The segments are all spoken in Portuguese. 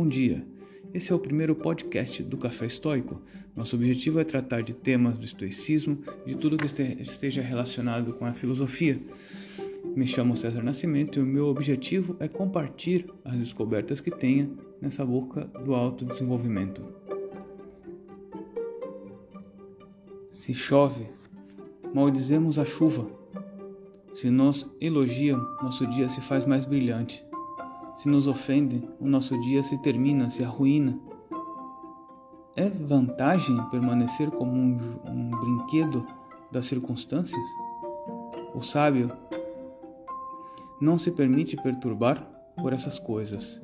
bom dia. Esse é o primeiro podcast do Café Estoico. Nosso objetivo é tratar de temas do estoicismo de tudo que esteja relacionado com a filosofia. Me chamo César Nascimento e o meu objetivo é compartilhar as descobertas que tenha nessa boca do autodesenvolvimento. Se chove, maldizemos a chuva. Se nos elogiam, nosso dia se faz mais brilhante. Se nos ofendem, o nosso dia se termina, se arruína. É vantagem permanecer como um, um brinquedo das circunstâncias? O sábio não se permite perturbar por essas coisas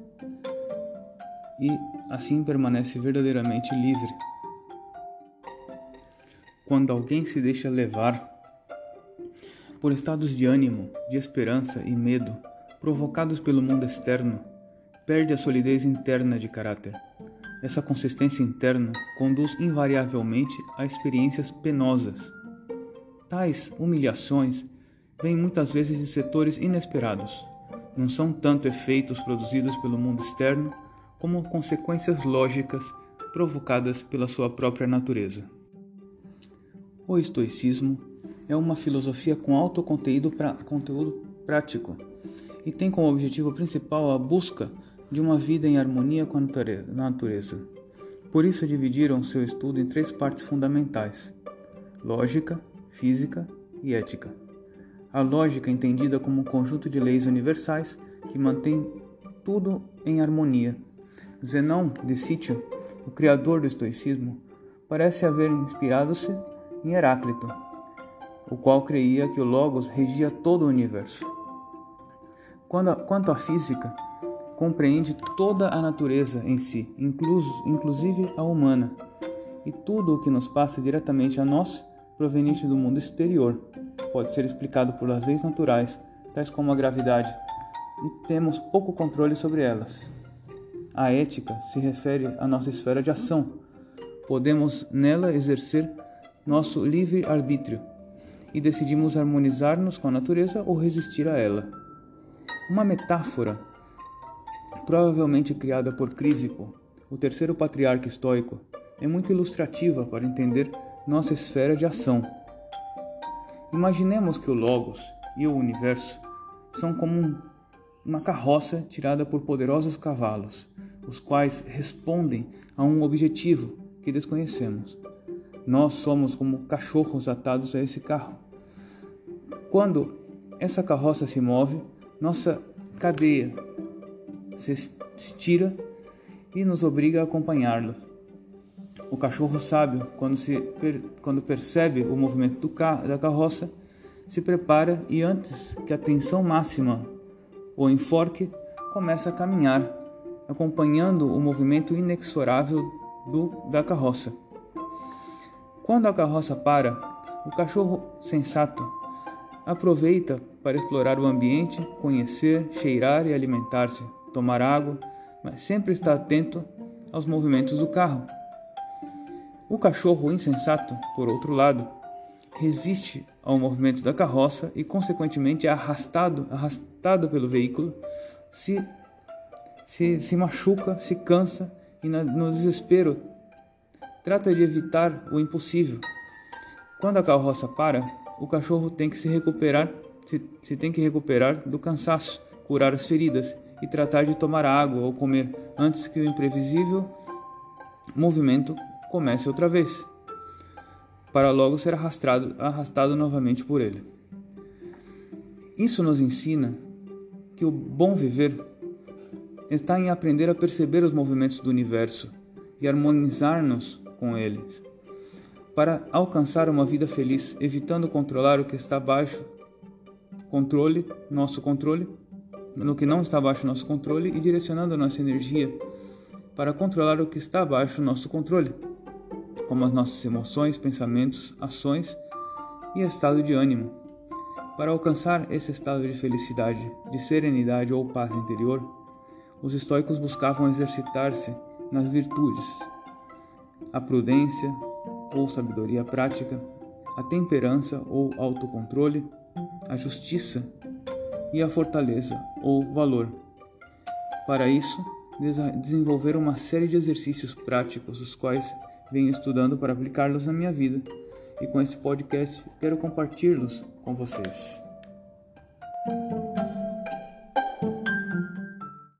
e assim permanece verdadeiramente livre. Quando alguém se deixa levar por estados de ânimo, de esperança e medo, provocados pelo mundo externo, perde a solidez interna de caráter. Essa consistência interna conduz invariavelmente a experiências penosas. Tais humilhações vêm muitas vezes de setores inesperados. Não são tanto efeitos produzidos pelo mundo externo, como consequências lógicas provocadas pela sua própria natureza. O estoicismo é uma filosofia com alto conteúdo, pra, conteúdo prático e tem como objetivo principal a busca de uma vida em harmonia com a natureza. Por isso dividiram seu estudo em três partes fundamentais: lógica, física e ética. A lógica entendida como um conjunto de leis universais que mantém tudo em harmonia. Zenão de Sítio, o criador do estoicismo, parece haver inspirado-se em Heráclito, o qual creia que o Logos regia todo o universo. Quanto à física, compreende toda a natureza em si, inclusive a humana, e tudo o que nos passa diretamente a nós, proveniente do mundo exterior, pode ser explicado por leis naturais, tais como a gravidade, e temos pouco controle sobre elas. A ética se refere à nossa esfera de ação. Podemos nela exercer nosso livre arbítrio e decidimos harmonizar-nos com a natureza ou resistir a ela. Uma metáfora, provavelmente criada por Crisipo, o terceiro patriarca estoico, é muito ilustrativa para entender nossa esfera de ação. Imaginemos que o Logos e o universo são como uma carroça tirada por poderosos cavalos, os quais respondem a um objetivo que desconhecemos. Nós somos como cachorros atados a esse carro. Quando essa carroça se move, nossa cadeia se estira e nos obriga a acompanhá-lo. O cachorro sábio, quando, se, quando percebe o movimento do da carroça, se prepara e antes que a tensão máxima o enforque, começa a caminhar, acompanhando o movimento inexorável do, da carroça. Quando a carroça para, o cachorro sensato aproveita para explorar o ambiente, conhecer, cheirar e alimentar-se, tomar água, mas sempre está atento aos movimentos do carro. O cachorro insensato, por outro lado, resiste ao movimento da carroça e, consequentemente, é arrastado, arrastado pelo veículo, se, se, se machuca, se cansa e, no desespero, trata de evitar o impossível. Quando a carroça para, o cachorro tem que se recuperar, se, se tem que recuperar do cansaço, curar as feridas e tratar de tomar água ou comer antes que o imprevisível movimento comece outra vez, para logo ser arrastado, arrastado novamente por ele. Isso nos ensina que o bom viver está em aprender a perceber os movimentos do universo e harmonizar-nos com eles para alcançar uma vida feliz, evitando controlar o que está abaixo controle, nosso controle, no que não está abaixo nosso controle e direcionando nossa energia para controlar o que está abaixo nosso controle, como as nossas emoções, pensamentos, ações e estado de ânimo. Para alcançar esse estado de felicidade, de serenidade ou paz interior, os estoicos buscavam exercitar-se nas virtudes, a prudência, ou sabedoria prática, a temperança ou autocontrole, a justiça e a fortaleza ou valor. Para isso, desenvolver uma série de exercícios práticos, os quais venho estudando para aplicá-los na minha vida. E com esse podcast quero compartilhá-los com vocês.